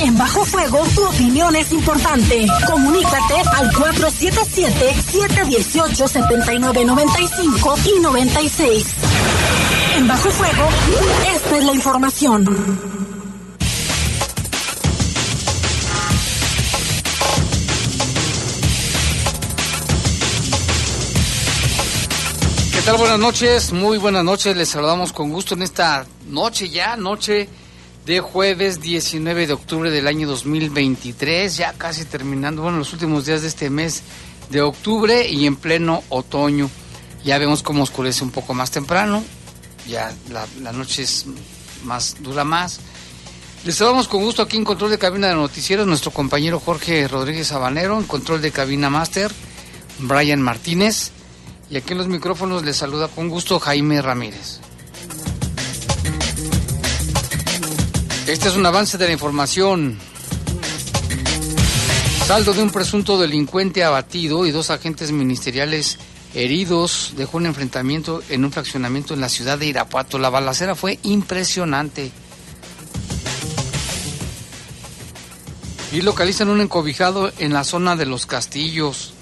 En Bajo Fuego, tu opinión es importante. Comunícate al 477-718-7995 y 96. En Bajo Fuego, esta es la información. ¿Qué tal? Buenas noches, muy buenas noches. Les saludamos con gusto en esta noche ya, noche de jueves 19 de octubre del año 2023, ya casi terminando, bueno, los últimos días de este mes de octubre y en pleno otoño. Ya vemos cómo oscurece un poco más temprano, ya la, noche es más dura más. Les saludamos con gusto aquí en control de cabina de noticieros nuestro compañero Jorge Rodríguez Sabanero, en control de cabina máster, Brian Martínez, y aquí en los micrófonos les saluda con gusto Jaime Ramírez. Este es un avance de la información. Saldo de un presunto delincuente abatido y dos agentes ministeriales heridos dejó un enfrentamiento en un fraccionamiento en la ciudad de Irapuato. La balacera fue impresionante. Y localizan un encobijado en la zona de los castillos.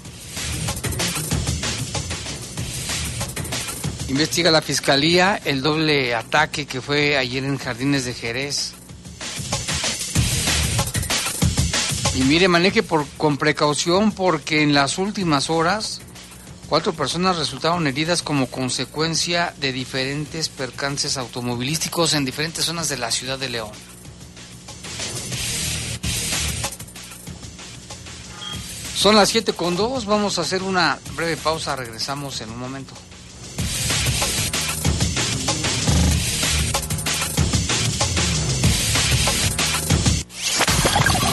Investiga la fiscalía el doble ataque que fue ayer en Jardines de Jerez. Y mire, maneje con precaución porque en las últimas horas cuatro personas resultaron heridas como consecuencia de diferentes percances automovilísticos en diferentes zonas de la ciudad de León. Son las 7 con 2, vamos a hacer una breve pausa, regresamos en un momento.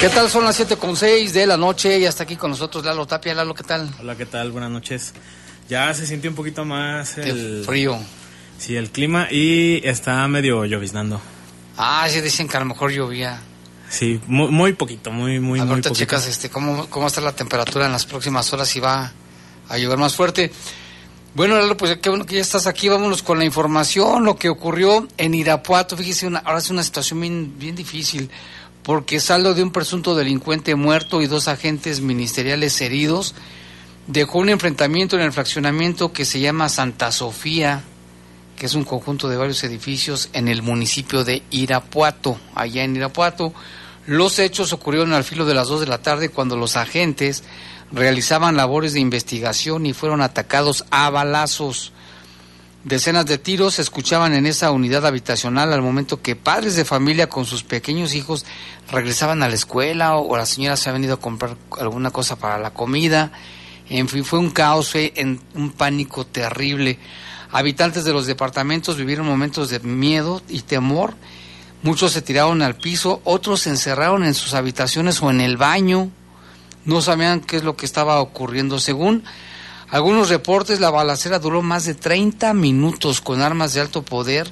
¿Qué tal? Son las 7 con 6 de la noche y hasta aquí con nosotros Lalo Tapia. Lalo, ¿qué tal? Hola, ¿qué tal? Buenas noches. Ya se sintió un poquito más el frío. Sí, el clima y está medio lloviznando. Ah, sí dicen que a lo mejor llovía. Sí, muy, poquito, muy, muy, muy poquito. chicas, este, ¿cómo, ¿cómo está la temperatura en las próximas horas y va a llover más fuerte? Bueno, Lalo, pues qué bueno que ya estás aquí. Vámonos con la información, lo que ocurrió en Irapuato. Fíjese, una, ahora es una situación bien, bien difícil porque saldo de un presunto delincuente muerto y dos agentes ministeriales heridos, dejó un enfrentamiento en el fraccionamiento que se llama Santa Sofía, que es un conjunto de varios edificios en el municipio de Irapuato, allá en Irapuato. Los hechos ocurrieron al filo de las dos de la tarde cuando los agentes realizaban labores de investigación y fueron atacados a balazos. Decenas de tiros se escuchaban en esa unidad habitacional al momento que padres de familia con sus pequeños hijos regresaban a la escuela o, la señora se ha venido a comprar alguna cosa para la comida. En fin, fue un caos, fue un pánico terrible. Habitantes de los departamentos vivieron momentos de miedo y temor. Muchos se tiraron al piso, otros se encerraron en sus habitaciones o en el baño. No sabían qué es lo que estaba ocurriendo. Según algunos reportes, la balacera duró más de 30 minutos con armas de alto poder.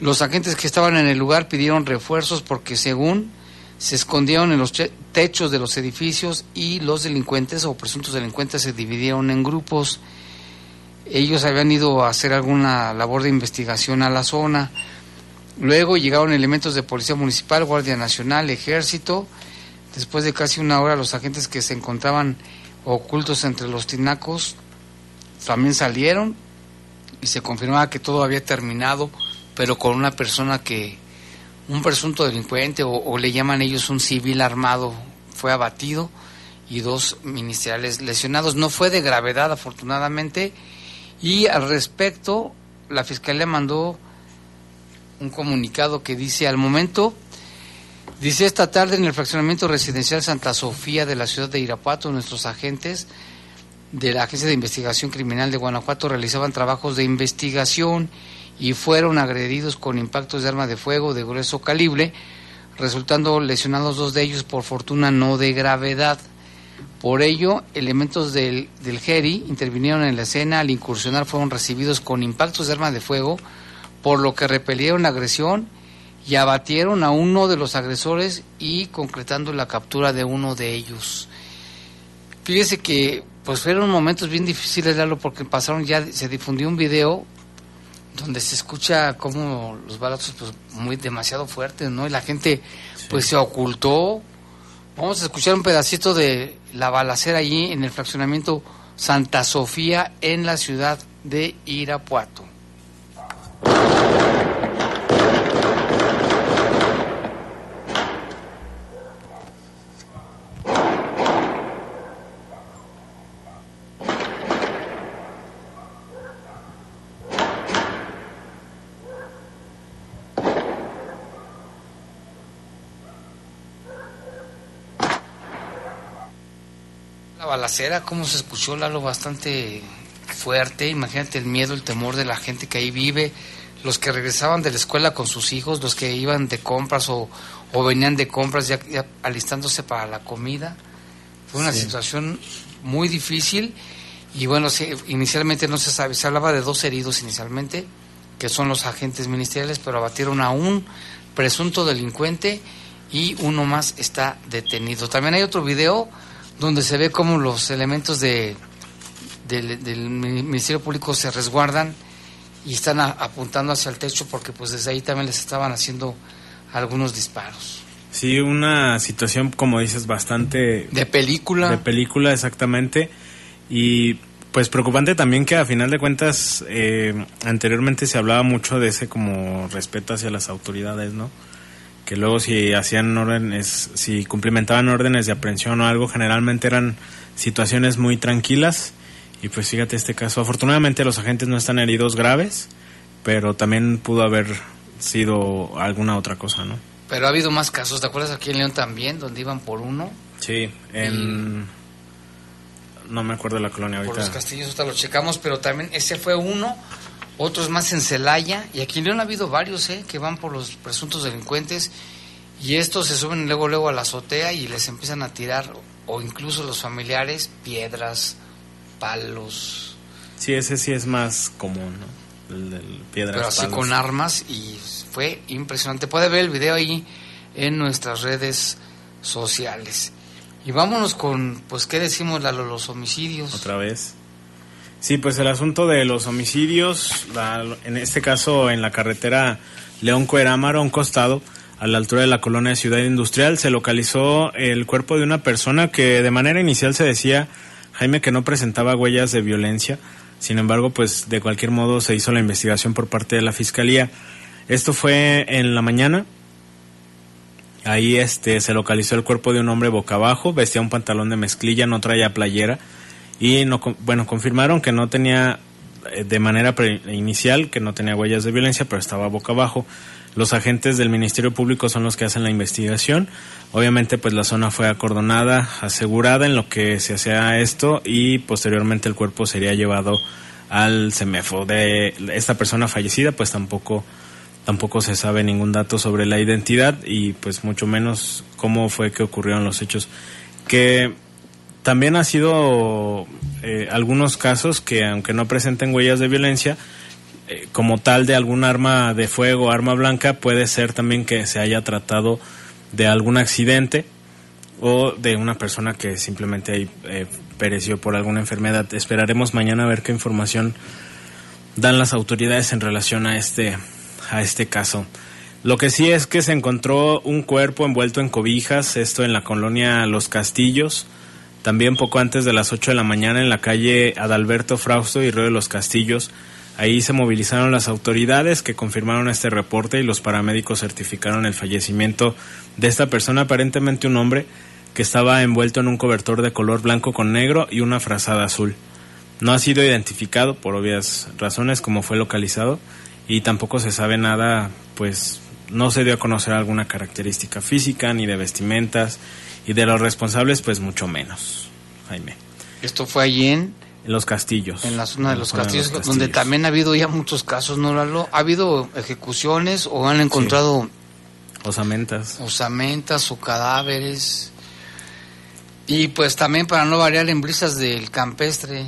Los agentes que estaban en el lugar pidieron refuerzos porque según se escondieron en los techos de los edificios y los delincuentes o presuntos delincuentes se dividieron en grupos. Ellos habían ido a hacer alguna labor de investigación a la zona. Luego llegaron elementos de Policía Municipal, Guardia Nacional, Ejército. Después de casi una hora los agentes que se encontraban ocultos entre los tinacos también salieron y se confirmaba que todo había terminado, pero con una persona que un presunto delincuente o, le llaman ellos un civil armado fue abatido y dos ministeriales lesionados. No fue de gravedad, afortunadamente. Y al respecto, la Fiscalía mandó un comunicado que dice, al momento, dice esta tarde en el fraccionamiento residencial Santa Sofía de la ciudad de Irapuato, nuestros agentes de la Agencia de Investigación Criminal de Guanajuato realizaban trabajos de investigación y fueron agredidos con impactos de arma de fuego de grueso calibre, resultando lesionados dos de ellos por fortuna no de gravedad. Por ello, elementos del, del GERI intervinieron en la escena, al incursionar fueron recibidos con impactos de arma de fuego, por lo que repelieron la agresión y abatieron a uno de los agresores y concretando la captura de uno de ellos. Fíjese que pues fueron momentos bien difíciles, Lalo, porque pasaron ya, se difundió un video donde se escucha como los balazos pues muy demasiado fuertes, ¿no? Y la gente pues se ocultó. Vamos a escuchar un pedacito de la balacera allí en el fraccionamiento Santa Sofía en la ciudad de Irapuato. Balacera, cómo se escuchó Lalo bastante fuerte. Imagínate el miedo, el temor de la gente que ahí vive, los que regresaban de la escuela con sus hijos, los que iban de compras o, venían de compras ya, alistándose para la comida. Fue una situación muy difícil y bueno, inicialmente no se sabe, se hablaba de dos heridos inicialmente, que son los agentes ministeriales, pero abatieron a un presunto delincuente y uno más está detenido. También hay otro video donde se ve cómo los elementos de, del Ministerio Público se resguardan y están apuntando hacia el techo porque pues desde ahí también les estaban haciendo algunos disparos. Sí, una situación como dices bastante... De película. De película, exactamente. Y pues preocupante también que a final de cuentas eh, anteriormente se hablaba mucho de ese como respeto hacia las autoridades, ¿no? Que luego si hacían órdenes, si cumplimentaban órdenes de aprehensión o algo, generalmente eran situaciones muy tranquilas. Y pues fíjate este caso, afortunadamente los agentes no están heridos graves, pero también pudo haber sido alguna otra cosa, ¿no? Pero ha habido más casos, ¿te acuerdas aquí en León también, donde iban por uno? Sí, en... No me acuerdo de la colonia ahorita. Por los castillos, hasta lo checamos, pero también ese fue uno otros más en Celaya, y aquí en León ha habido varios ¿eh? que van por los presuntos delincuentes, y estos se suben luego, luego a la azotea y les empiezan a tirar, o incluso los familiares, piedras, palos. Sí, ese sí es más común, ¿no? El del piedras, Pero así con armas, y fue impresionante. Puede ver el video ahí en nuestras redes sociales. Y vámonos con, pues, ¿qué decimos, Lalo? Los homicidios. Otra vez. Sí, pues el asunto de los homicidios, en este caso en la carretera León Cuerámaro, a un costado, a la altura de la colonia Ciudad Industrial, se localizó el cuerpo de una persona que de manera inicial se decía, Jaime, que no presentaba huellas de violencia. Sin embargo, pues de cualquier modo se hizo la investigación por parte de la fiscalía. Esto fue en la mañana. Ahí este se localizó el cuerpo de un hombre boca abajo, vestía un pantalón de mezclilla, no traía playera y no, bueno, confirmaron que no tenía eh, de manera inicial que no tenía huellas de violencia, pero estaba boca abajo. Los agentes del Ministerio Público son los que hacen la investigación. Obviamente, pues la zona fue acordonada, asegurada en lo que se hacía esto y posteriormente el cuerpo sería llevado al CEMEFO. De esta persona fallecida, pues tampoco tampoco se sabe ningún dato sobre la identidad y pues mucho menos cómo fue que ocurrieron los hechos. Que también ha sido eh, algunos casos que, aunque no presenten huellas de violencia, eh, como tal de algún arma de fuego, arma blanca, puede ser también que se haya tratado de algún accidente o de una persona que simplemente eh, pereció por alguna enfermedad. Esperaremos mañana a ver qué información dan las autoridades en relación a este, a este caso. Lo que sí es que se encontró un cuerpo envuelto en cobijas, esto en la colonia Los Castillos, también poco antes de las 8 de la mañana en la calle Adalberto Frausto y Río de los Castillos, Ahí se movilizaron las autoridades que confirmaron este reporte y los paramédicos certificaron el fallecimiento de esta persona, aparentemente un hombre que estaba envuelto en un cobertor de color blanco con negro y una frazada azul. No ha sido identificado por obvias razones como fue localizado y tampoco se sabe nada, pues no se dio a conocer alguna característica física ni de vestimentas y de los responsables pues mucho menos. Jaime. Esto fue allí en en los castillos. En la zona de los, castillos, donde también ha habido ya muchos casos, ¿no, Lalo? ¿Ha habido ejecuciones o han encontrado... Osamentas. Osamentas o cadáveres. Y pues también para no variar en brisas del campestre,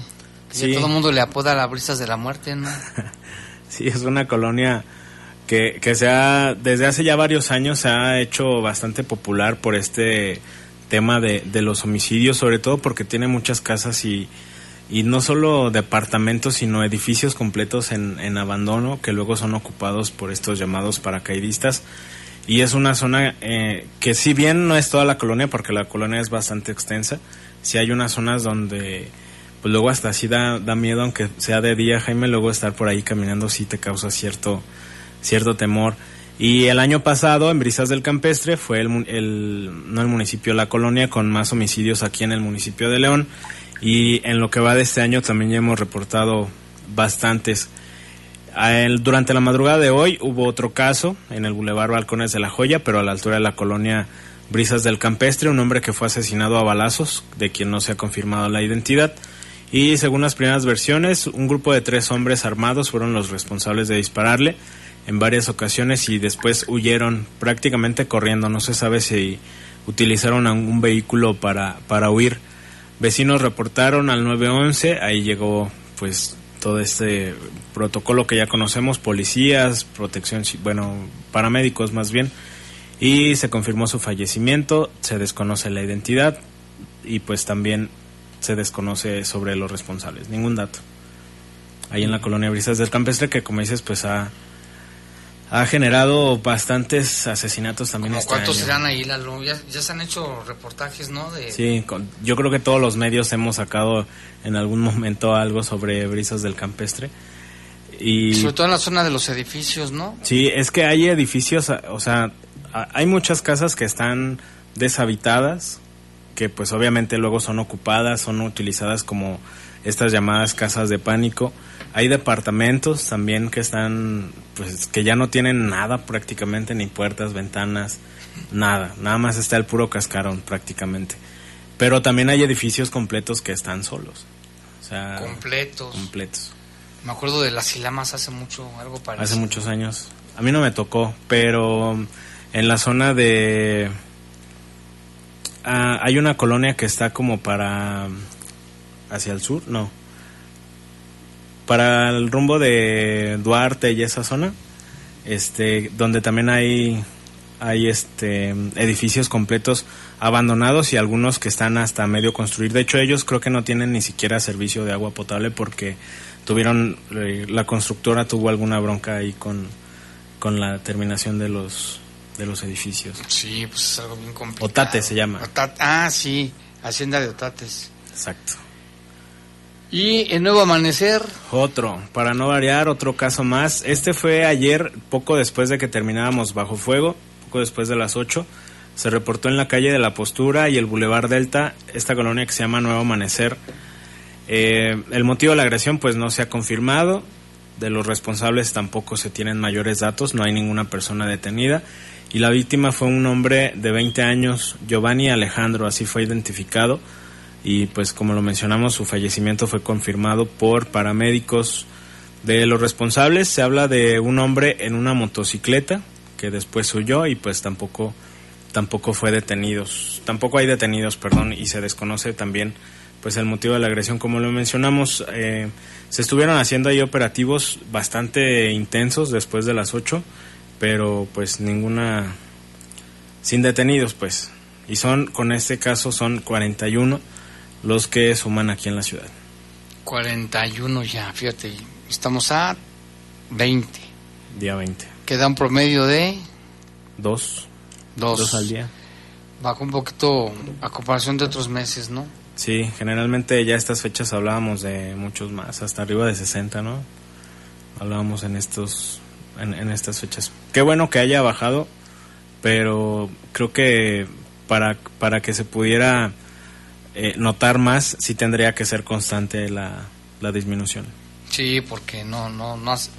que todo el mundo le apoda las brisas de la muerte, ¿no? sí, es una colonia que, que se ha, desde hace ya varios años se ha hecho bastante popular por este tema de, de los homicidios, sobre todo porque tiene muchas casas y y no solo departamentos, sino edificios completos en, en, abandono que luego son ocupados por estos llamados paracaidistas. Y es una zona eh, que si bien no es toda la colonia, porque la colonia es bastante extensa, si hay unas zonas donde pues luego hasta así da, da miedo, aunque sea de día, Jaime, luego estar por ahí caminando sí te causa cierto, cierto temor. Y el año pasado, en Brisas del Campestre, fue el, el, no el municipio, la colonia con más homicidios aquí en el municipio de León y en lo que va de este año también ya hemos reportado bastantes. durante la madrugada de hoy hubo otro caso en el Boulevard Balcones de la Joya, pero a la altura de la colonia Brisas del Campestre, un hombre que fue asesinado a balazos, de quien no se ha confirmado la identidad. Y según las primeras versiones, un grupo de tres hombres armados fueron los responsables de dispararle en varias ocasiones y después huyeron prácticamente corriendo. No se sabe si utilizaron algún vehículo para, para huir. Vecinos reportaron al 911, ahí llegó pues todo este protocolo que ya conocemos, policías, protección, bueno, paramédicos más bien, y se confirmó su fallecimiento, se desconoce la identidad y pues también se desconoce sobre los responsables, ningún dato. Ahí en la colonia Brisas del Campestre, que como dices, pues ha, ha generado bastantes asesinatos también este ¿Cuántos serán ahí, la Ya, ya, se han hecho reportajes, ¿no? De... Sí, yo creo que todos los medios hemos sacado en algún momento algo sobre brisas del campestre. Y, sobre todo en la zona de los edificios, ¿no? Sí, es que hay edificios, o sea, hay muchas casas que están deshabitadas, que pues obviamente luego son ocupadas, son utilizadas como estas llamadas casas de pánico hay departamentos también que están, pues que ya no tienen nada prácticamente, ni puertas, ventanas, nada. Nada más está el puro cascarón prácticamente. Pero también hay edificios completos que están solos. O sea, completos. Completos. Me acuerdo de las Silamas hace mucho, algo parecido. Hace muchos años. A mí no me tocó, pero en la zona de... Ah, hay una colonia que está como para... hacia el sur, no para el rumbo de Duarte y esa zona, este, donde también hay, hay este, edificios completos abandonados y algunos que están hasta medio construir. De hecho, ellos creo que no tienen ni siquiera servicio de agua potable porque tuvieron, eh, la constructora tuvo alguna bronca ahí con, con la terminación de los, de los edificios. Sí, pues es algo bien complicado. Otates se llama. ah, sí, Hacienda de Otates. Exacto. Y el nuevo amanecer. Otro, para no variar, otro caso más. Este fue ayer, poco después de que terminábamos bajo fuego, poco después de las 8. Se reportó en la calle de la Postura y el Boulevard Delta, esta colonia que se llama Nuevo Amanecer. Eh, el motivo de la agresión pues no se ha confirmado. De los responsables tampoco se tienen mayores datos, no hay ninguna persona detenida. Y la víctima fue un hombre de 20 años, Giovanni Alejandro, así fue identificado y pues como lo mencionamos su fallecimiento fue confirmado por paramédicos. De los responsables se habla de un hombre en una motocicleta que después huyó y pues tampoco tampoco fue detenidos tampoco hay detenidos perdón y se desconoce también pues el motivo de la agresión. Como lo mencionamos eh, se estuvieron haciendo ahí operativos bastante intensos después de las 8 pero pues ninguna sin detenidos pues. Y son con este caso son 41 los que suman aquí en la ciudad. 41 ya, fíjate, estamos a 20. Día 20. Queda un promedio de... Dos. Dos. Dos al día. Bajo un poquito a comparación de otros meses, ¿no? Sí, generalmente ya estas fechas hablábamos de muchos más, hasta arriba de 60, ¿no? hablábamos en estos en, estas fechas. Qué bueno que haya bajado, pero creo que para, para que se pudiera eh, notar más, sí tendría que ser constante la, la disminución. Sí, porque no, no, no es,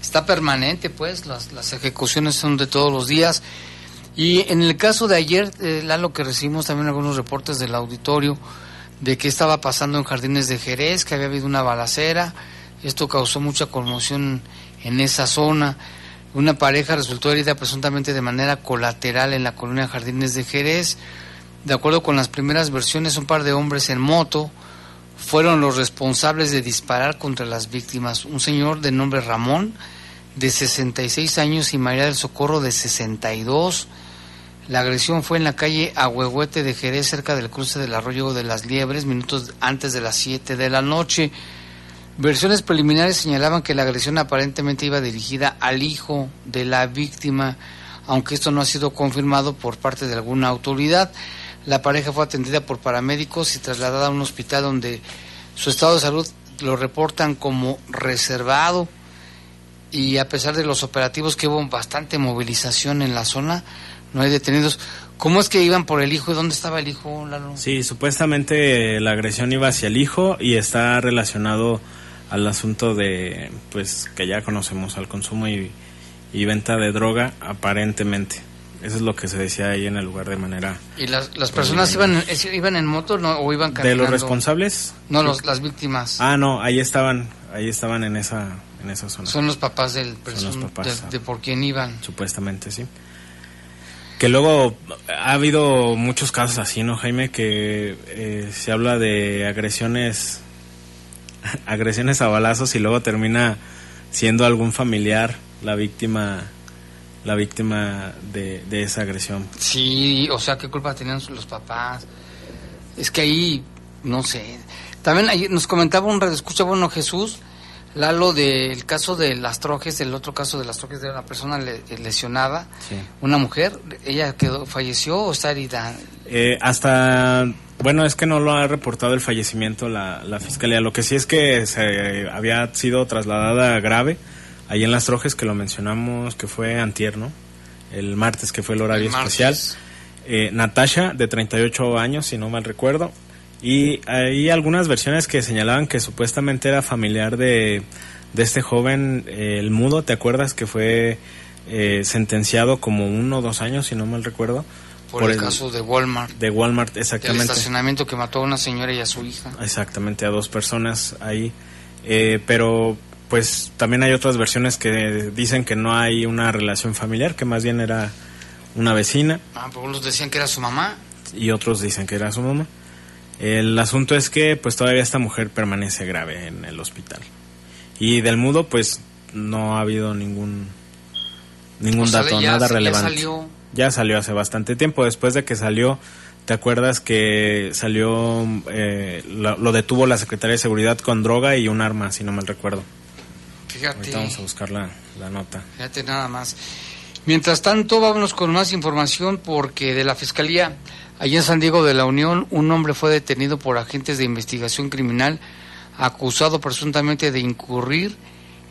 está permanente, pues, las, las ejecuciones son de todos los días. Y en el caso de ayer, eh, Lalo, que recibimos también algunos reportes del auditorio de que estaba pasando en Jardines de Jerez, que había habido una balacera, esto causó mucha conmoción en esa zona. Una pareja resultó herida presuntamente de manera colateral en la colonia Jardines de Jerez. De acuerdo con las primeras versiones, un par de hombres en moto fueron los responsables de disparar contra las víctimas. Un señor de nombre Ramón, de 66 años, y María del Socorro, de 62. La agresión fue en la calle Ahuehuete de Jerez, cerca del cruce del arroyo de las Liebres, minutos antes de las 7 de la noche. Versiones preliminares señalaban que la agresión aparentemente iba dirigida al hijo de la víctima, aunque esto no ha sido confirmado por parte de alguna autoridad. La pareja fue atendida por paramédicos y trasladada a un hospital donde su estado de salud lo reportan como reservado y a pesar de los operativos que hubo bastante movilización en la zona, no hay detenidos. ¿Cómo es que iban por el hijo y dónde estaba el hijo, Lalo? Sí, supuestamente la agresión iba hacia el hijo y está relacionado al asunto de, pues, que ya conocemos, al consumo y, venta de droga, aparentemente. Eso es lo que se decía ahí en el lugar de manera... ¿Y las, las personas iban, iban en moto o iban caminando? ¿De los responsables? No, los, las víctimas. Ah, no, ahí estaban, ahí estaban en esa, en esa zona. Son los papás del presunto, de, por quién iban. Supuestamente, sí. Que luego ha habido muchos casos así, ¿no, Jaime? Que eh, se habla de agresiones agresiones a balazos y luego termina siendo algún familiar la víctima la víctima de, esa agresión. Sí, o sea, ¿qué culpa tenían los papás? Es que ahí, no sé. También nos comentaba un escucha bueno, Jesús, Lalo, del caso de las trojes, el otro caso de las trojes de una persona lesionada, una mujer, ¿ella quedó, falleció o está herida? Eh, hasta bueno, es que no lo ha reportado el fallecimiento la, la fiscalía. Lo que sí es que se había sido trasladada grave ahí en las Trojes, que lo mencionamos, que fue antier, ¿no? El martes, que fue el horario especial. Eh, Natasha, de 38 años, si no mal recuerdo. Y hay algunas versiones que señalaban que supuestamente era familiar de, de este joven, eh, el mudo, ¿te acuerdas? Que fue eh, sentenciado como uno o dos años, si no mal recuerdo por, el, caso de Walmart. De Walmart, exactamente. El estacionamiento que mató a una señora y a su hija. Exactamente, a dos personas ahí. Eh, pero pues también hay otras versiones que dicen que no hay una relación familiar, que más bien era una vecina. Ah, pues unos decían que era su mamá. Y otros dicen que era su mamá. El asunto es que pues todavía esta mujer permanece grave en el hospital. Y del mudo pues no ha habido ningún ningún dato, nada relevante. salió ya salió hace bastante tiempo. Después de que salió, ¿te acuerdas que salió, eh, lo, detuvo la Secretaría de Seguridad con droga y un arma, si no mal recuerdo? Fíjate. Ahorita vamos a buscar la, la nota. Fíjate nada más. Mientras tanto, vámonos con más información porque de la Fiscalía, allí en San Diego de la Unión, un hombre fue detenido por agentes de investigación criminal acusado presuntamente de incurrir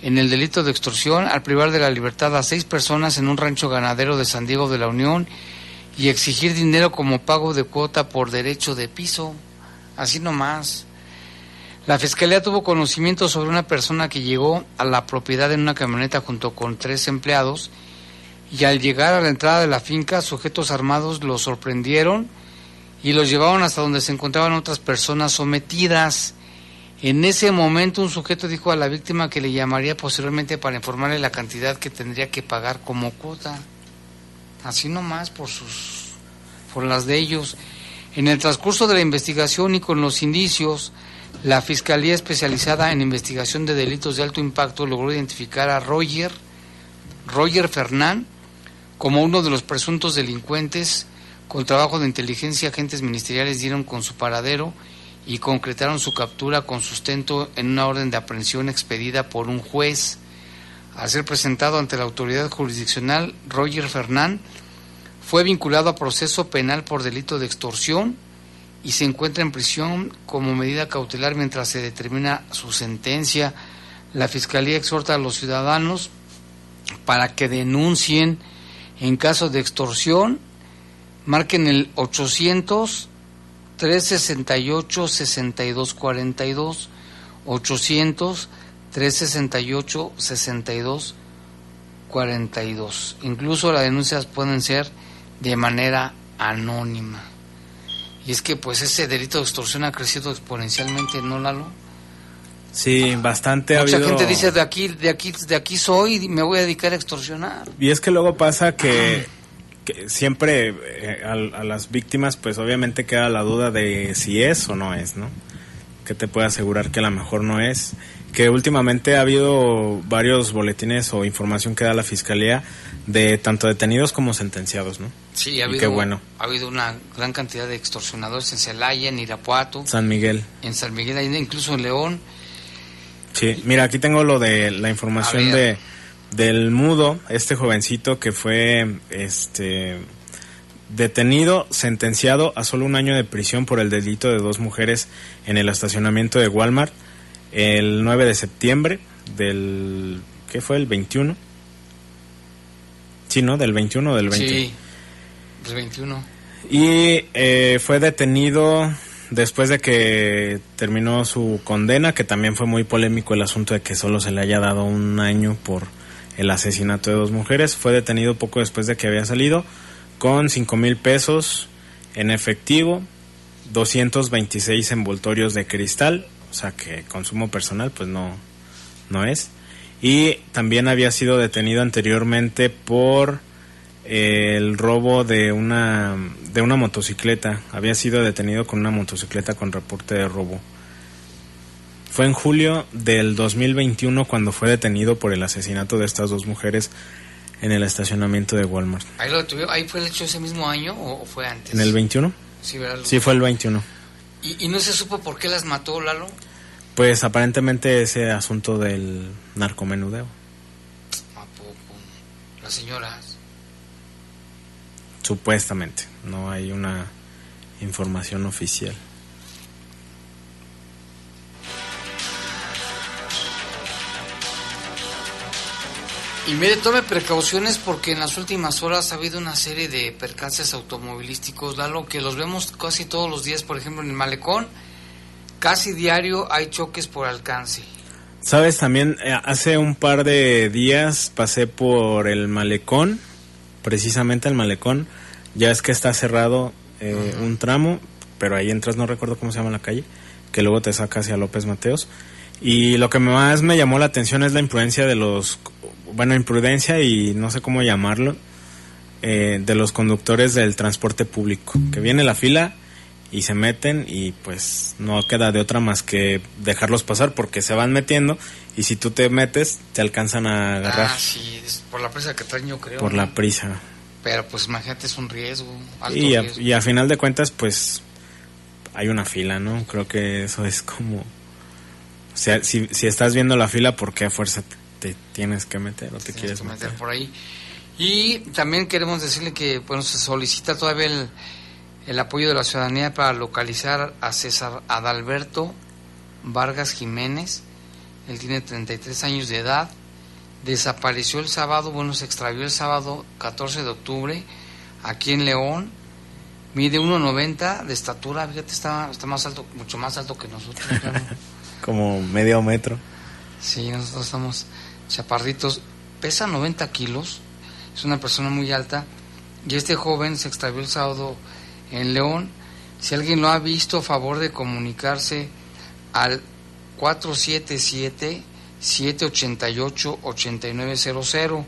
en el delito de extorsión al privar de la libertad a seis personas en un rancho ganadero de San Diego de la Unión y exigir dinero como pago de cuota por derecho de piso. Así nomás. La fiscalía tuvo conocimiento sobre una persona que llegó a la propiedad en una camioneta junto con tres empleados y al llegar a la entrada de la finca sujetos armados los sorprendieron y los llevaron hasta donde se encontraban otras personas sometidas. En ese momento un sujeto dijo a la víctima que le llamaría posteriormente para informarle la cantidad que tendría que pagar como cuota. Así nomás por sus por las de ellos. En el transcurso de la investigación y con los indicios, la Fiscalía Especializada en Investigación de Delitos de Alto Impacto logró identificar a Roger, Roger Fernán, como uno de los presuntos delincuentes. Con trabajo de inteligencia, agentes ministeriales dieron con su paradero y concretaron su captura con sustento en una orden de aprehensión expedida por un juez. Al ser presentado ante la autoridad jurisdiccional, Roger Fernán fue vinculado a proceso penal por delito de extorsión y se encuentra en prisión como medida cautelar mientras se determina su sentencia. La Fiscalía exhorta a los ciudadanos para que denuncien en caso de extorsión, marquen el 800 368 6242 800 368 6242. Incluso las denuncias pueden ser de manera anónima. Y es que pues ese delito de extorsión ha crecido exponencialmente, ¿no, Lalo? Sí, bastante. Mucha gente dice de aquí, de aquí, de aquí soy y me voy a dedicar a extorsionar. Y es que luego pasa que, siempre eh, a, a, las víctimas, pues obviamente queda la duda de si es o no es, ¿no? Que te puede asegurar que a lo mejor no es que últimamente ha habido varios boletines o información que da la fiscalía de tanto detenidos como sentenciados, ¿no? Sí, ha habido, bueno. ha habido una gran cantidad de extorsionadores en Celaya, en Irapuato, San Miguel, en San Miguel, incluso en León. Sí, mira, aquí tengo lo de la información de del mudo, este jovencito que fue este detenido, sentenciado a solo un año de prisión por el delito de dos mujeres en el estacionamiento de Walmart el 9 de septiembre del... ¿Qué fue? ¿El 21? Sí, ¿no? Del 21 o del 20. Sí, del 21. Y eh, fue detenido después de que terminó su condena, que también fue muy polémico el asunto de que solo se le haya dado un año por el asesinato de dos mujeres. Fue detenido poco después de que había salido con 5 mil pesos en efectivo, 226 envoltorios de cristal o sea que consumo personal pues no, no es. Y también había sido detenido anteriormente por eh, el robo de una, de una motocicleta. Había sido detenido con una motocicleta con reporte de robo. Fue en julio del 2021 cuando fue detenido por el asesinato de estas dos mujeres en el estacionamiento de Walmart. ¿Ahí, ¿Ahí fue el hecho ese mismo año o fue antes? ¿En el 21? Sí, sí fue el 21. ¿Y, no se supo por qué las mató Lalo? Pues aparentemente ese asunto del narcomenudeo. ¿A poco? ¿Las señoras? Supuestamente, no hay una información oficial. Y mire, tome precauciones porque en las últimas horas ha habido una serie de percances automovilísticos, Lalo, que los vemos casi todos los días, por ejemplo, en el malecón, casi diario hay choques por alcance. Sabes, también eh, hace un par de días pasé por el malecón, precisamente el malecón, ya es que está cerrado eh, un tramo, pero ahí entras, no recuerdo cómo se llama la calle, que luego te saca hacia López Mateos. Y lo que más me llamó la atención es la imprudencia de los bueno, imprudencia y no sé cómo llamarlo, eh, de los conductores del transporte público, que viene la fila y se meten y pues no queda de otra más que dejarlos pasar porque se van metiendo y si tú te metes te alcanzan a agarrar. Ah, sí, por la prisa que traen yo creo. Por la prisa. Pero pues imagínate es un riesgo. Alto y, a, y a final de cuentas pues hay una fila, ¿no? Creo que eso es como... O sea, si, si estás viendo la fila, ¿por qué a fuerza te tienes que meter o te quieres meter. por ahí. Y también queremos decirle que bueno, se solicita todavía el, el apoyo de la ciudadanía para localizar a César Adalberto Vargas Jiménez. Él tiene 33 años de edad. Desapareció el sábado, bueno, se extravió el sábado 14 de octubre aquí en León. Mide 1,90 de estatura, fíjate, está, está más alto, mucho más alto que nosotros. Como medio metro. Sí, nosotros estamos chaparritos, pesa 90 kilos, es una persona muy alta y este joven se extravió el sábado en León. Si alguien lo ha visto, a favor de comunicarse al 477-788-8900,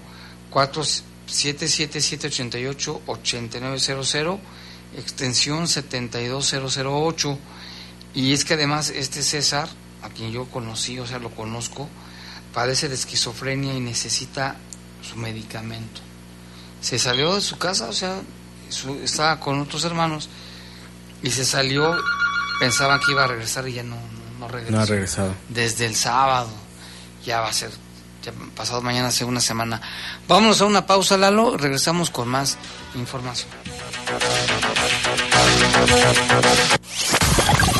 477-788-8900, extensión 72008. Y es que además este César, a quien yo conocí, o sea, lo conozco, padece de esquizofrenia y necesita su medicamento. Se salió de su casa, o sea, estaba con otros hermanos y se salió, pensaban que iba a regresar y ya no, no, regresó. No ha regresado. Desde el sábado, ya va a ser, ya pasado mañana hace una semana. Vámonos a una pausa, Lalo, regresamos con más información.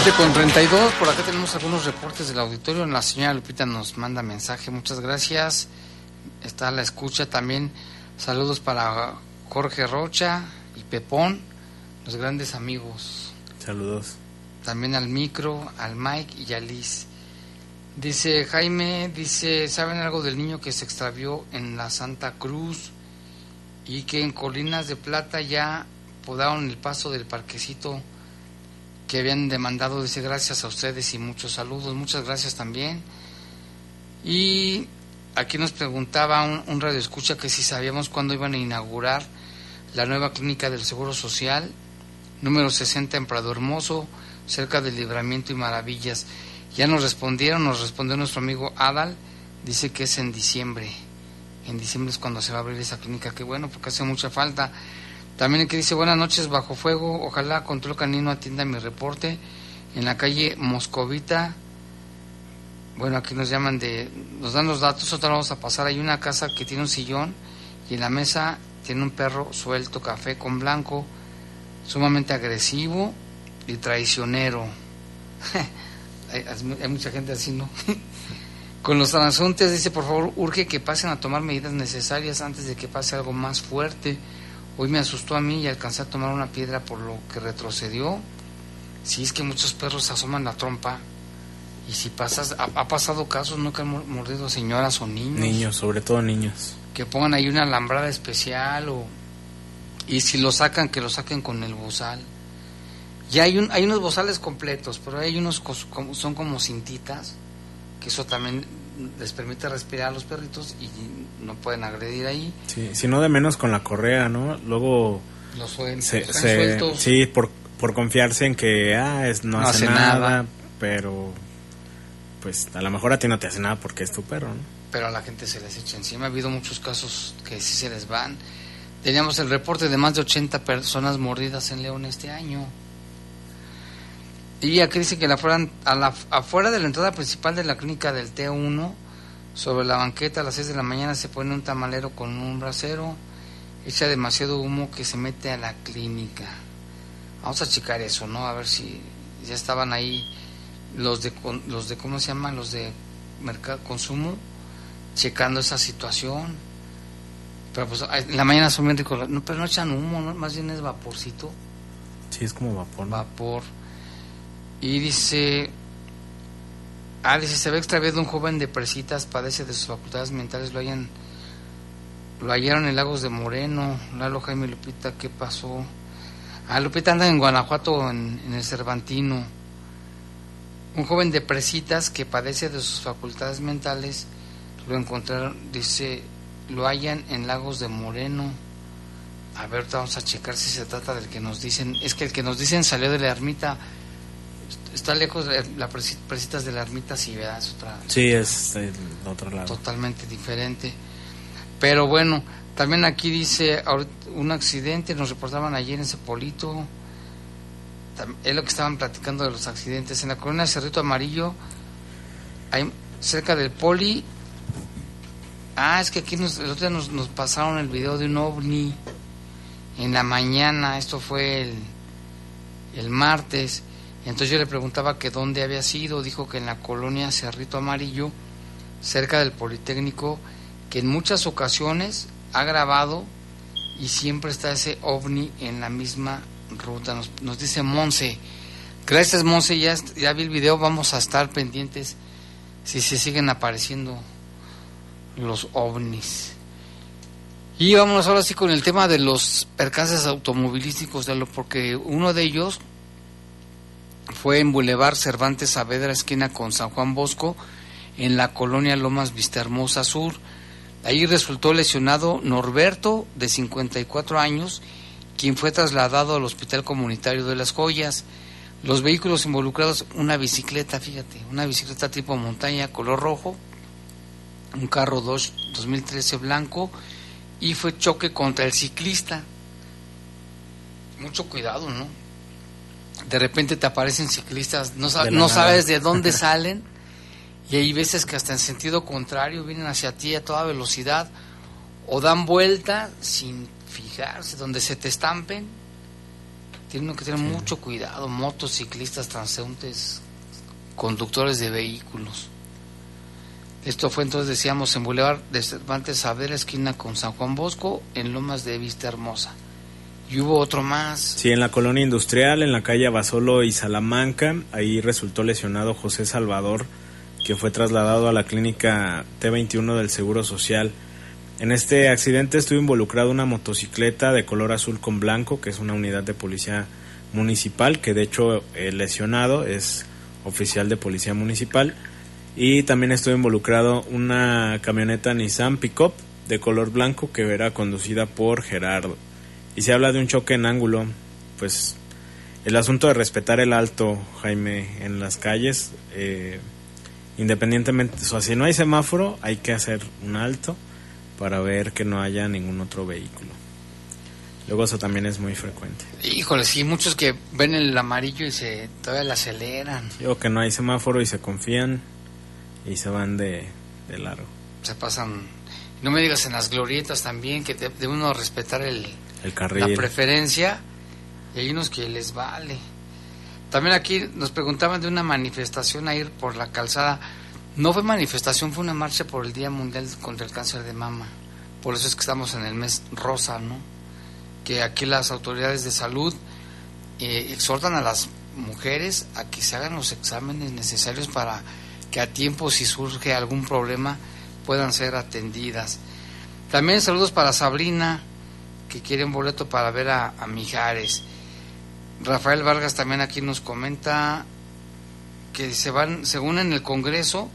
Siete con 32, por acá tenemos algunos reportes del auditorio. La señora Lupita nos manda mensaje, muchas gracias. Está a la escucha también. Saludos para Jorge Rocha y Pepón, los grandes amigos. Saludos. También al micro, al Mike y a Liz. Dice Jaime, dice, ¿saben algo del niño que se extravió en la Santa Cruz y que en Colinas de Plata ya podaron el paso del parquecito que habían demandado? Dice, gracias a ustedes y muchos saludos, muchas gracias también. Y aquí nos preguntaba un, un radio escucha que si sabíamos cuándo iban a inaugurar la nueva clínica del Seguro Social, número 60 en Prado Hermoso, cerca del Libramiento y Maravillas. Ya nos respondieron, nos respondió nuestro amigo Adal, dice que es en diciembre. En diciembre es cuando se va a abrir esa clínica, que bueno, porque hace mucha falta. También el que dice, buenas noches, bajo fuego, ojalá Control Canino atienda mi reporte en la calle Moscovita. Bueno, aquí nos llaman de, nos dan los datos, otra vamos a pasar. Hay una casa que tiene un sillón y en la mesa tiene un perro suelto, café con blanco, sumamente agresivo y traicionero. hay, hay mucha gente así, ¿no? Con los transuntes dice, por favor, urge que pasen a tomar medidas necesarias antes de que pase algo más fuerte. Hoy me asustó a mí y alcancé a tomar una piedra por lo que retrocedió. Si es que muchos perros asoman la trompa. Y si pasas, ha, ha pasado casos, ¿no? Que han mordido señoras o niños. Niños, sobre todo niños. Que pongan ahí una alambrada especial o... Y si lo sacan, que lo saquen con el bozal. Ya hay, un, hay unos bozales completos, pero hay unos son como cintitas, que eso también les permite respirar a los perritos y no pueden agredir ahí. Sí, si no de menos con la correa, ¿no? Luego Los sueltos, se, están se- sueltos. sí, por, por confiarse en que ah, es, no, No hace, hace nada, nada. pero pues a lo mejor a ti no te hace nada porque es tu perro, ¿no? pero a la gente se les echa encima. Ha habido muchos casos que sí se les van. Teníamos el reporte de más de 80 personas mordidas en León este año. Y aquí dice que la afuera, a la, afuera de la entrada principal de la clínica del T1, sobre la banqueta a las 6 de la mañana se pone un tamalero con un brasero, echa demasiado humo que se mete a la clínica. Vamos a checar eso, ¿no? A ver si ya estaban ahí los de, con- los de ¿cómo se llaman? Los de mercado consumo checando esa situación. Pero pues en la mañana son bien ricos, no, pero no echan humo, ¿no? más bien es vaporcito, Sí, es como vapor. ¿no? vapor. Y dice, ah, dice, se ve extraviado un joven de presitas, padece de sus facultades mentales, lo hayan, lo hallaron en Lagos de Moreno, Lalo Jaime Lupita, ¿qué pasó? Ah, Lupita anda en Guanajuato, en, en el Cervantino. Un joven de presitas que padece de sus facultades mentales, lo encontraron, dice, lo hallan en Lagos de Moreno. A ver, vamos a checar si se trata del que nos dicen. Es que el que nos dicen salió de la ermita. Está lejos de la presi- presitas de la ermita, sí, ¿verdad? Es otra, Sí, es del otro lado. totalmente diferente. Pero bueno, también aquí dice un accidente, nos reportaban ayer en Cepolito. Es lo que estaban platicando de los accidentes. En la colonia Cerrito Amarillo, hay, cerca del Poli. Ah, es que aquí nos, el otro día nos, nos pasaron el video de un ovni en la mañana. Esto fue el, el martes. Entonces yo le preguntaba que dónde había sido. Dijo que en la colonia Cerrito Amarillo cerca del Politécnico, que en muchas ocasiones ha grabado y siempre está ese ovni en la misma ruta. Nos, nos dice Monse. Gracias Monse, ya, ya vi el video, vamos a estar pendientes si se siguen apareciendo los ovnis. Y vámonos ahora sí con el tema de los percances automovilísticos, de lo, porque uno de ellos fue en Boulevard Cervantes Saavedra, esquina con San Juan Bosco, en la colonia Lomas Vistahermosa Sur. Ahí resultó lesionado Norberto, de 54 años, quien fue trasladado al Hospital Comunitario de las Joyas. Los vehículos involucrados, una bicicleta, fíjate, una bicicleta tipo montaña color rojo, un carro Dodge 2013 blanco y fue choque contra el ciclista. Mucho cuidado, ¿no? De repente te aparecen ciclistas, no, no sabes de dónde salen y hay veces que hasta en sentido contrario vienen hacia ti a toda velocidad o dan vuelta sin fijarse, donde se te estampen. Tienen que tener mucho cuidado, motociclistas, transeúntes, conductores de vehículos. Esto fue entonces, decíamos, en Boulevard de Cervantes Saavedra, esquina con San Juan Bosco, en Lomas de Vista Hermosa. Y hubo otro más. Sí, en la colonia industrial, en la calle Abasolo y Salamanca, ahí resultó lesionado José Salvador, que fue trasladado a la clínica T21 del Seguro Social. En este accidente estuvo involucrada una motocicleta de color azul con blanco, que es una unidad de policía municipal, que de hecho el lesionado es oficial de policía municipal. Y también estuvo involucrado una camioneta Nissan Pickup de color blanco que era conducida por Gerardo. Y se habla de un choque en ángulo, pues el asunto de respetar el alto, Jaime, en las calles, eh, independientemente, o sea, si no hay semáforo, hay que hacer un alto para ver que no haya ningún otro vehículo. Luego eso también es muy frecuente. Híjole, sí, muchos que ven el amarillo y se todavía le aceleran. O que no hay semáforo y se confían y se van de, de largo. Se pasan, no me digas en las glorietas también, que debe uno respetar el, el carril. la preferencia y hay unos que les vale. También aquí nos preguntaban de una manifestación a ir por la calzada. No fue manifestación, fue una marcha por el Día Mundial contra el Cáncer de Mama. Por eso es que estamos en el mes rosa, ¿no? Que aquí las autoridades de salud eh, exhortan a las mujeres a que se hagan los exámenes necesarios para que a tiempo, si surge algún problema, puedan ser atendidas. También saludos para Sabrina, que quiere un boleto para ver a, a Mijares. Rafael Vargas también aquí nos comenta que se van, según en el Congreso,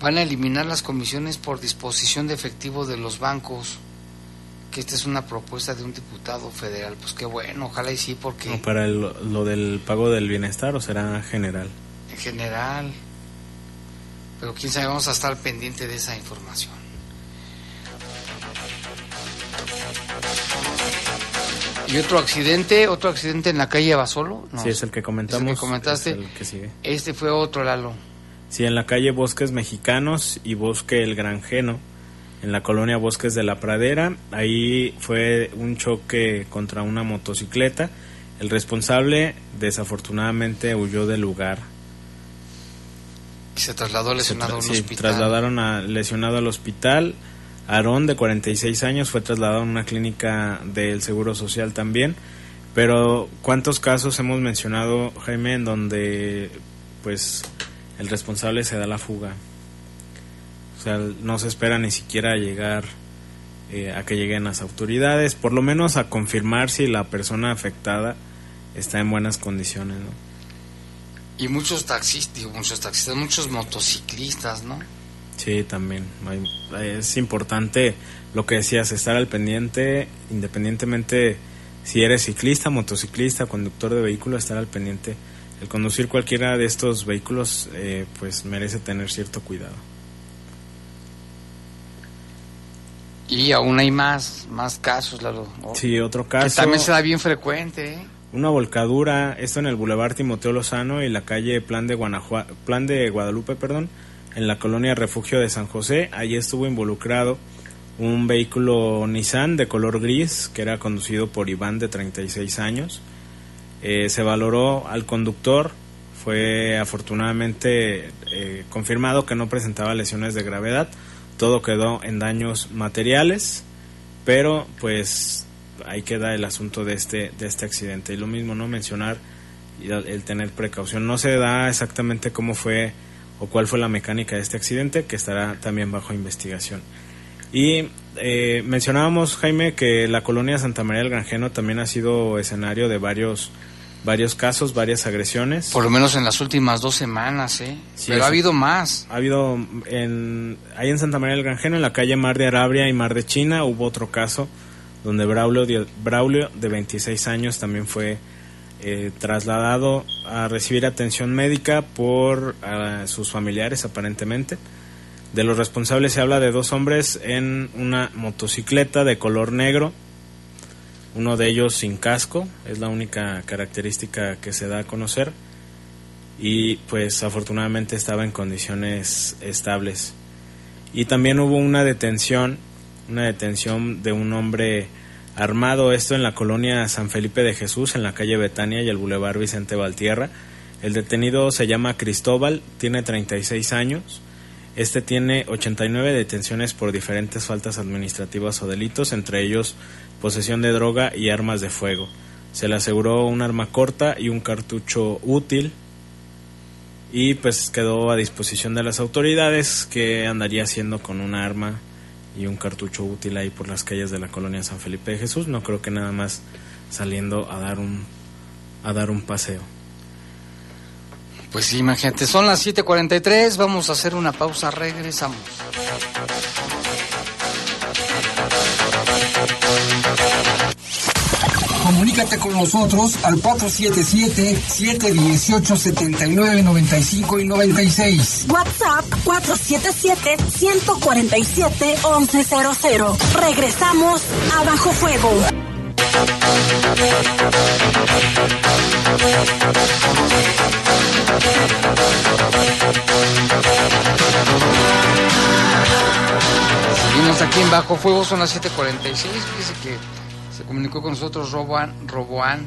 van a eliminar las comisiones por disposición de efectivo de los bancos. Que esta es una propuesta de un diputado federal. Pues qué bueno, ojalá y sí, porque. No, para el, lo del pago del bienestar o será general? En general. Pero quién sabe, vamos a estar pendiente de esa información. Y otro accidente, otro accidente en la calle Basolo. No, sí, es el que comentamos. el que comentaste. el que sigue. Este fue otro, Lalo. Sí, en la calle Bosques Mexicanos y Bosque El Granjeno, en la colonia Bosques de la Pradera. Ahí fue un choque contra una motocicleta. El responsable desafortunadamente huyó del lugar. Se trasladó lesionado a un sí, hospital. trasladaron a lesionado al hospital. Aarón, de 46 años, fue trasladado a una clínica del Seguro Social también. Pero, ¿cuántos casos hemos mencionado, Jaime, en donde pues el responsable se da la fuga? O sea, no se espera ni siquiera a llegar eh, a que lleguen las autoridades, por lo menos a confirmar si la persona afectada está en buenas condiciones. Y muchos taxistas, muchos taxistas, muchos motociclistas, ¿no? Sí, también. Es importante lo que decías, estar al pendiente, independientemente si eres ciclista, motociclista, conductor de vehículo, estar al pendiente. El conducir cualquiera de estos vehículos, eh, pues merece tener cierto cuidado. Y aún hay más, más casos, Lalo. Sí, otro Que caso. también se da bien frecuente, ¿eh? Una volcadura, esto en el Boulevard Timoteo Lozano y la calle Plan de, Guanajua- Plan de Guadalupe, perdón, en la colonia Refugio de San José. Allí estuvo involucrado un vehículo Nissan de color gris que era conducido por Iván de 36 años. Eh, se valoró al conductor, fue afortunadamente eh, confirmado que no presentaba lesiones de gravedad, todo quedó en daños materiales, pero pues ahí queda el asunto de este de este accidente. Y lo mismo no mencionar el tener precaución. No se da exactamente cómo fue o cuál fue la mecánica de este accidente que estará también bajo investigación y eh, mencionábamos Jaime que la colonia Santa María del Granjeno también ha sido escenario de varios varios casos varias agresiones Por lo menos en las últimas dos semanas, ¿eh? Sí, Pero ha habido más. ha habido en ahí en Santa María del Granjeno en la calle Mar de Arabia y Mar de China hubo otro caso donde Braulio Braulio de 26 años también fue eh, trasladado a recibir atención médica por sus familiares aparentemente De los responsables se habla de dos hombres en una motocicleta de color negro, uno de ellos sin casco, es la única característica que se da a conocer, y pues afortunadamente estaba en condiciones estables. Y también hubo una detención, una detención de un hombre armado, esto en la colonia San Felipe de Jesús, en la calle Betania y el Boulevard Vicente Valtierra. El detenido se llama Cristóbal, tiene 36 años. Este tiene 89 detenciones por diferentes faltas administrativas o delitos, entre ellos posesión de droga y armas de fuego. Se le aseguró un arma corta y un cartucho útil y pues quedó a disposición de las autoridades que andaría haciendo con un arma y un cartucho útil ahí por las calles de la colonia San Felipe de Jesús. No creo que nada más saliendo a dar un a dar un paseo. Pues sí, imagínate, son las 7:43, vamos a hacer una pausa, regresamos. Comunícate con nosotros al 477-718-7995 y 96. WhatsApp 477-147-1100. Regresamos a Bajo Fuego. Seguimos aquí en Bajo Fuego, son las 7:46. Fíjese que se comunicó con nosotros Roboan.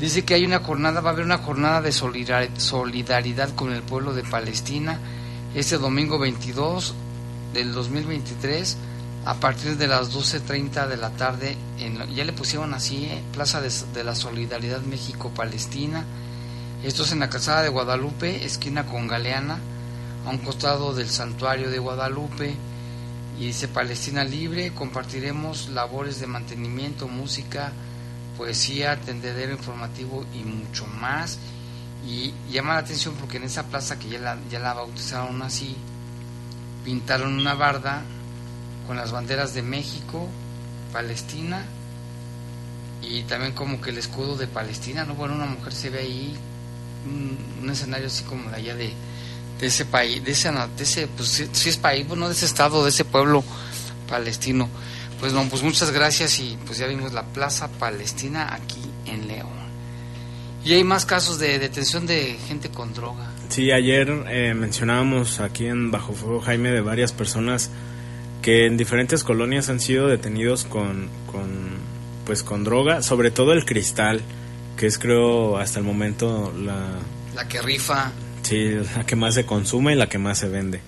Dice que hay una jornada, va a haber una jornada de solidaridad con el pueblo de Palestina este domingo 22 del 2023 a partir de las 12.30 de la tarde. Ya le pusieron así, eh, Plaza de, de la Solidaridad México-Palestina. Esto es en la calzada de Guadalupe, esquina con Galeana, a un costado del santuario de Guadalupe y dice Palestina Libre, compartiremos labores de mantenimiento, música, poesía, tendedero informativo y mucho más. Y llama la atención porque en esa plaza que ya la, ya la bautizaron así, pintaron una barda con las banderas de México, Palestina y también como que el escudo de Palestina, ¿no? Bueno, una mujer se ve ahí, un, un escenario así como de allá de, de ese país, de ese, de ese pues si, es país, bueno, de ese estado, de ese pueblo palestino. Pues no, pues muchas gracias y pues ya vimos la Plaza Palestina aquí en León. Y hay más casos de detención de gente con droga. Sí, ayer eh, mencionábamos aquí en Bajo Fuego, Jaime, de varias personas que en diferentes colonias han sido detenidos con, con, pues, con droga, sobre todo el cristal, que es creo hasta el momento la... La que rifa. Sí, la que más se consume y la que más se vende.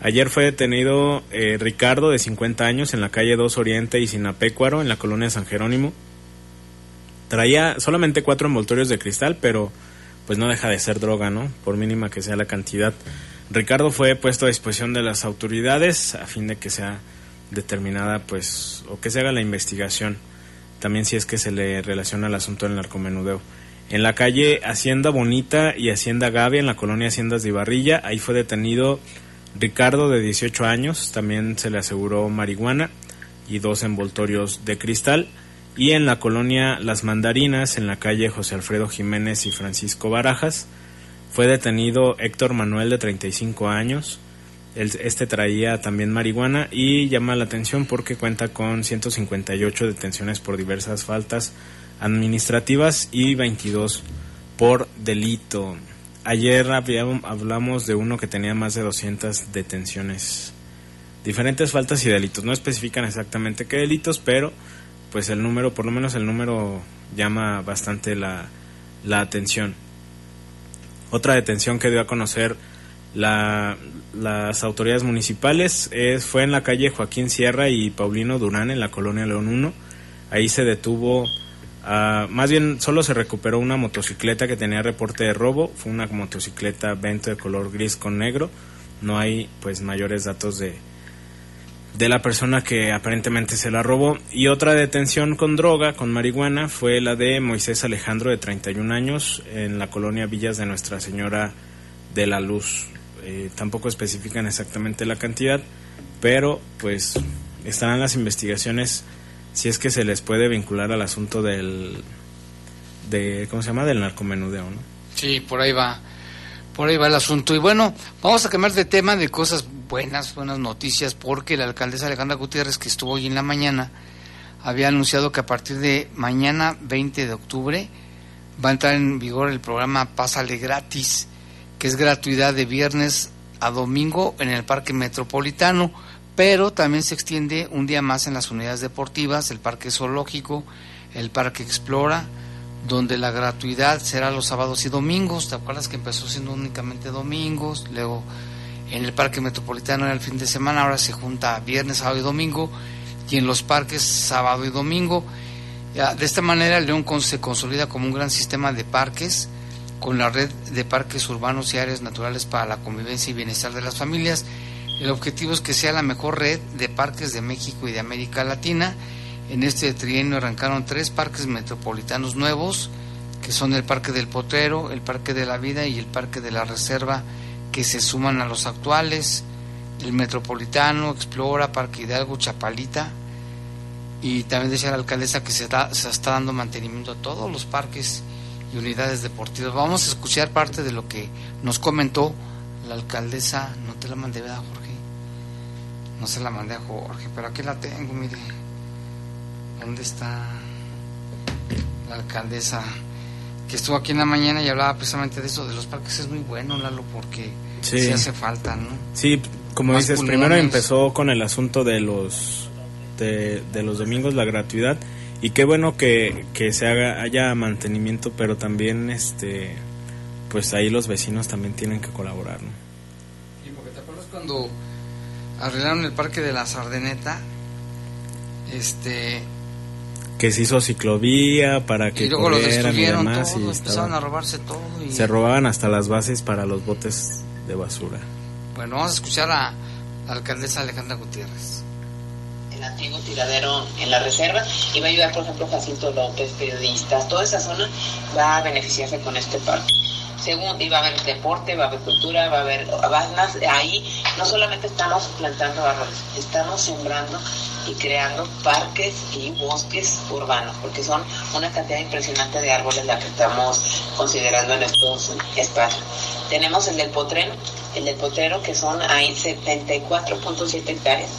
Ayer fue detenido eh, Ricardo, de 50 años, en la calle 2 Oriente y Sinapecuaro, en la colonia San Jerónimo. Traía solamente cuatro envoltorios de cristal, pero pues no deja de ser droga, ¿no? Por mínima que sea la cantidad. Ricardo fue puesto a disposición de las autoridades a fin de que sea determinada, pues, o que se haga la investigación. También si es que se le relaciona el asunto del narcomenudeo en la calle Hacienda Bonita y Hacienda Gavia, en la colonia Haciendas de Ibarrilla. Ahí fue detenido Ricardo, de 18 años, también se le aseguró marihuana y dos envoltorios de cristal. Y en la colonia Las Mandarinas, en la calle José Alfredo Jiménez y Francisco Barajas, fue detenido Héctor Manuel, de 35 años. Este traía también marihuana y llama la atención porque cuenta con 158 detenciones por diversas faltas administrativas y 22 por delito. Ayer hablamos de uno que tenía más de 200 detenciones. Diferentes faltas y delitos. No especifican exactamente qué delitos, pero pues el número, por lo menos el número llama bastante la, la atención. Otra detención que dio a conocer la, las autoridades municipales es, fue en la calle Joaquín Sierra y Paulino Durán en la colonia León 1. Ahí se detuvo Ah, más bien solo se recuperó una motocicleta que tenía reporte de robo, fue una motocicleta Vento de color gris con negro, no hay pues mayores datos de, de la persona que aparentemente se la robó. Y otra detención con droga, con marihuana, fue la de Moisés Alejandro de 31 años en la colonia Villas de Nuestra Señora de la Luz. Eh, tampoco especifican exactamente la cantidad, pero pues estarán las investigaciones si es que se les puede vincular al asunto del de cómo se llama del narcomenudeo no sí por ahí va Por ahí va el asunto. Y bueno, vamos a cambiar de tema de cosas buenas, buenas noticias, porque la alcaldesa Alejandra Gutiérrez, que estuvo hoy en la mañana, había anunciado que a partir de mañana, 20 de octubre, va a entrar en vigor el programa Pásale Gratis, que es gratuidad de viernes a domingo en el Parque Metropolitano, pero también se extiende un día más en las unidades deportivas, el Parque Zoológico, el Parque Explora, donde la gratuidad será los sábados y domingos. ¿Te acuerdas que empezó siendo únicamente domingos? Luego en el Parque Metropolitano era el fin de semana, ahora se junta viernes, sábado y domingo, y en los parques sábado y domingo. De esta manera, León se consolida como un gran sistema de parques, con la red de parques urbanos y áreas naturales para la convivencia y bienestar de las familias. El objetivo es que sea la mejor red de parques de México y de América Latina en este trienio arrancaron tres parques metropolitanos nuevos, que son el Parque del Potrero, el Parque de la Vida y el Parque de la Reserva, que se suman a los actuales, el Metropolitano, Explora, Parque Hidalgo, Chapalita, y también decía la alcaldesa que se, se está dando mantenimiento a todos los parques y unidades deportivas. Vamos a escuchar parte de lo que nos comentó la alcaldesa, no te la mandé, a Jorge? No se la mandé a Jorge, pero aquí la tengo, mire. ¿Dónde está la alcaldesa que estuvo aquí en la mañana y hablaba precisamente de eso, de los parques? Es muy bueno, Lalo, porque sí, hace falta, ¿no? Sí, como dices, primero empezó con el asunto de los de, los domingos, la gratuidad, y qué bueno que, que se haga, haya mantenimiento, pero también, este pues ahí los vecinos también tienen que colaborar, ¿no? Porque te acuerdas cuando arreglaron el parque de la Sardeneta, este que se hizo ciclovía para que y luego lo destruyeron y todo, y empezaron a robarse todo y... se robaban hasta las bases para los botes de basura. Bueno vamos a escuchar a la alcaldesa Alejandra Gutiérrez. El antiguo tiradero en la reserva y va a ayudar por ejemplo Jacinto López periodistas toda esa zona va a beneficiarse con este parque según y va a haber deporte, va a haber cultura, va a haber ahí no solamente estamos plantando árboles, estamos sembrando y creando parques y bosques urbanos, porque son una cantidad impresionante de árboles la que estamos considerando en estos espacios. Tenemos el del potrero, el del potrero que son ahí 74.7 hectáreas,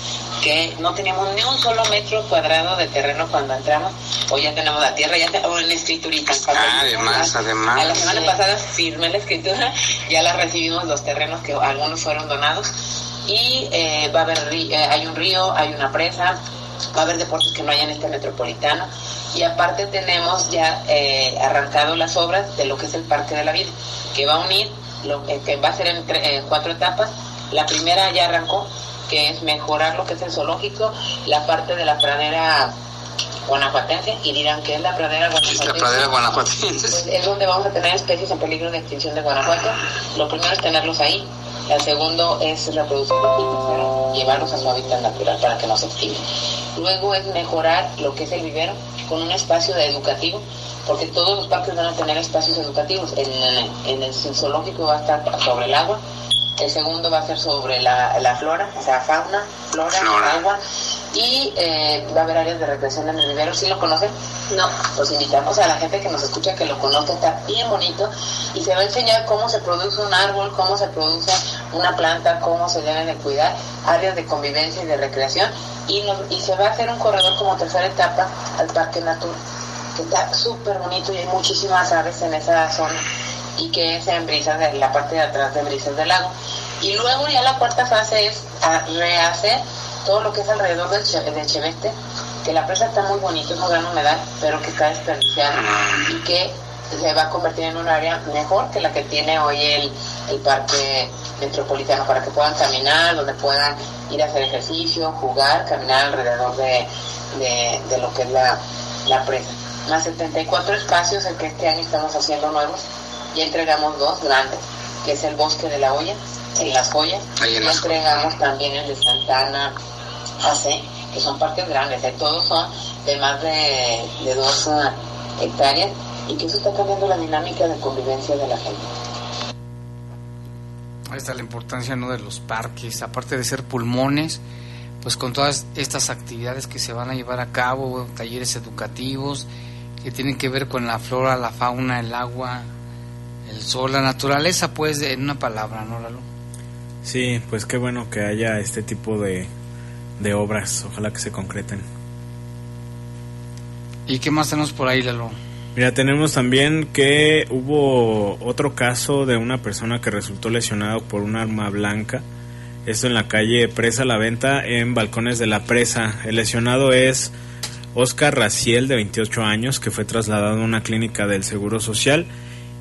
que no teníamos ni un solo metro cuadrado de terreno cuando entramos, hoy ya tenemos la tierra, ya tenemos en escriturita. Ah, además, además. A la semana pasada firmé la escritura, ya la recibimos los terrenos que algunos fueron donados y eh, va a haber eh, hay un río, hay una presa, va a haber deportes que no hay en este metropolitano y aparte tenemos ya eh, arrancado las obras de lo que es el Parque de la Vida, que va a unir, lo, que va a ser en, cuatro etapas. La primera ya arrancó, que es mejorar lo que es el zoológico, la parte de la pradera guanajuatense y dirán que es la pradera guanajuatense. La pradera guanajuatense. Pues es donde vamos a tener especies en peligro de extinción de Guanajuato. Lo primero es tenerlos ahí el segundo es reproducir y llevarlos a su hábitat natural para que no se extingan. Luego es mejorar lo que es el vivero con un espacio de educativo, porque todos los parques van a tener espacios educativos. En, en el zoológico va a estar sobre el agua, el segundo va a ser sobre la, la flora, o sea, fauna, flora, agua. Y eh, va a haber áreas de recreación en el vivero. ¿Sí lo conocen? No. Los invitamos a la gente que nos escucha que lo conozca. Está bien bonito. Y se va a enseñar cómo se produce un árbol, cómo se produce una planta, cómo se deben de cuidar. Áreas de convivencia y de recreación. Y, y se va a hacer un corredor como tercera etapa al Parque Natura. Que está súper bonito y hay muchísimas aves en esa zona y que es en brisas de la parte de atrás de brisas del lago. Y luego ya la cuarta fase es rehacer todo lo que es alrededor del de Cheveste, que la presa está muy bonita, es un gran humedal, pero que está desperdiciada y que se va a convertir en un área mejor que la que tiene hoy el, el parque metropolitano para que puedan caminar, donde puedan ir a hacer ejercicio, jugar, caminar alrededor de, de, lo que es la, la presa. Más 74 espacios en que este año estamos haciendo nuevos y entregamos dos grandes, que es el Bosque de la Olla, en Las Joyas, y entregamos también el de Santana AC, que son parques grandes, ¿eh? todos son de más de, de dos ah, hectáreas, y que eso está cambiando la dinámica de convivencia de la gente. Ahí está la importancia ¿no? de los parques, aparte de ser pulmones, pues con todas estas actividades que se van a llevar a cabo, talleres educativos que tienen que ver con la flora, la fauna, el agua, El sol, la naturaleza, pues, en una palabra, ¿no, Lalo? Sí, pues qué bueno que haya este tipo de, de obras, ojalá que se concreten. ¿Y qué más tenemos por ahí, Lalo? Mira, tenemos también que hubo otro caso de una persona que resultó lesionado por un arma blanca. Esto en la calle Presa La Venta, en Balcones de la Presa. El lesionado es Oscar Raciel, de 28 años, que fue trasladado a una clínica del Seguro Social.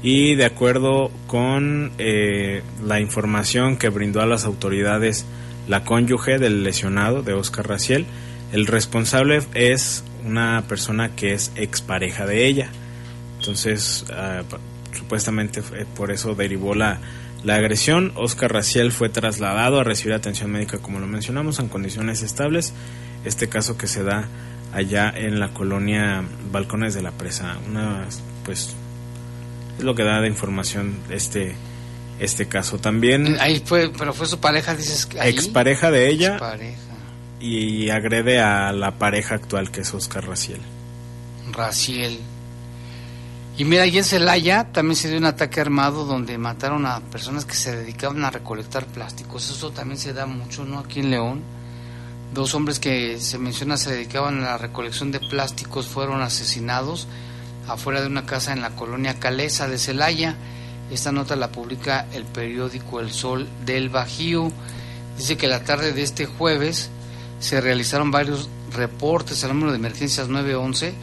Y de acuerdo con eh, la información que brindó a las autoridades la cónyuge del lesionado, de Oscar Raciel, el responsable es una persona que es expareja de ella. Entonces, uh, supuestamente por eso derivó la, la agresión. Oscar Raciel fue trasladado a recibir atención médica, como lo mencionamos, en condiciones estables. Este caso que se da allá en la colonia Balcones de la Presa. Una, pues, es lo que da de información este este caso también. Ahí fue, pero fue su pareja, dices que expareja de ella. Y agrede a la pareja actual que es Oscar Raciel. Raciel. Y mira, ahí en Celaya también se dio un ataque armado donde mataron a personas que se dedicaban a recolectar plásticos. Eso también se da mucho, ¿no? Aquí en León. Dos hombres que se menciona se dedicaban a la recolección de plásticos fueron asesinados afuera de una casa en la colonia Calesa de Celaya. Esta nota la publica el periódico El Sol del Bajío. Dice que la tarde de este jueves se realizaron varios reportes al número de emergencias 911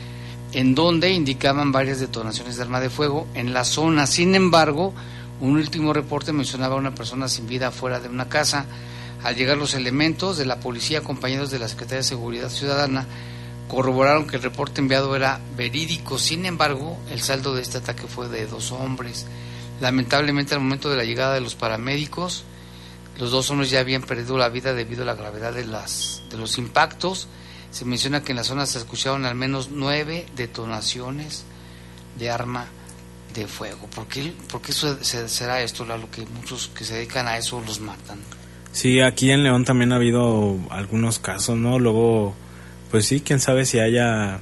en donde indicaban varias detonaciones de arma de fuego en la zona. Sin embargo, un último reporte mencionaba a una persona sin vida fuera de una casa. Al llegar los elementos de la policía acompañados de la Secretaría de Seguridad Ciudadana, corroboraron que el reporte enviado era verídico. Sin embargo, el saldo de este ataque fue de dos hombres. Lamentablemente, al momento de la llegada de los paramédicos, los dos hombres ya habían perdido la vida debido a la gravedad de, las, de los impactos se menciona que en la zona se escucharon al menos nueve detonaciones de arma de fuego. ¿Por qué, por qué será esto, lo que muchos que se dedican a eso los matan? Sí, aquí en León también ha habido algunos casos, ¿no? Luego, pues sí, quién sabe si haya...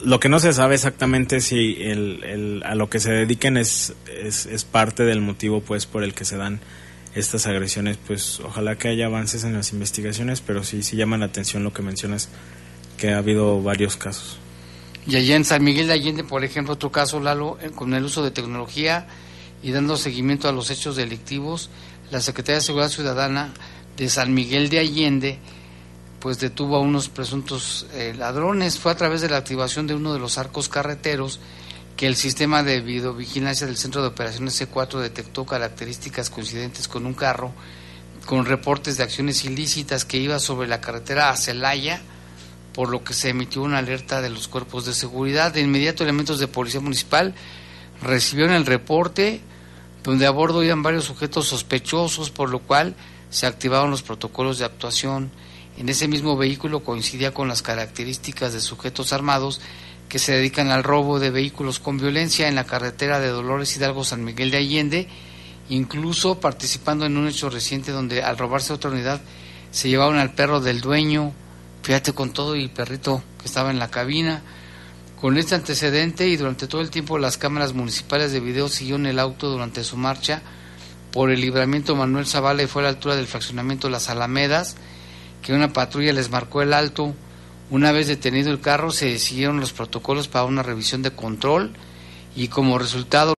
Lo que no se sabe exactamente si el, el, a lo que se dediquen es, es, es parte del motivo pues por el que se dan estas agresiones, pues ojalá que haya avances en las investigaciones, pero sí, sí llama la atención lo que mencionas, que ha habido varios casos. Y allá en San Miguel de Allende, por ejemplo, otro caso, Lalo, eh, con el uso de tecnología y dando seguimiento a los hechos delictivos, la Secretaría de Seguridad Ciudadana de San Miguel de Allende, pues detuvo a unos presuntos eh, ladrones. Fue a través de la activación de uno de los arcos carreteros que el sistema de videovigilancia del Centro de Operaciones C4 detectó características coincidentes con un carro con reportes de acciones ilícitas que iba sobre la carretera a Celaya, por lo que se emitió una alerta de los cuerpos de seguridad. De inmediato elementos de policía municipal recibieron el reporte donde a bordo iban varios sujetos sospechosos, por lo cual se activaron los protocolos de actuación. En ese mismo vehículo coincidía con las características de sujetos armados que se dedican al robo de vehículos con violencia en la carretera de Dolores Hidalgo San Miguel de Allende, incluso participando en un hecho reciente donde al robarse otra unidad se llevaron al perro del dueño, fíjate con todo y perrito que estaba en la cabina. Con este antecedente y durante todo el tiempo las cámaras municipales de video siguieron el auto durante su marcha por el libramiento Manuel Zavala y fue a la altura del fraccionamiento Las Alamedas, que una patrulla les marcó el alto. Una vez detenido el carro, se siguieron los protocolos para una revisión de control y como resultado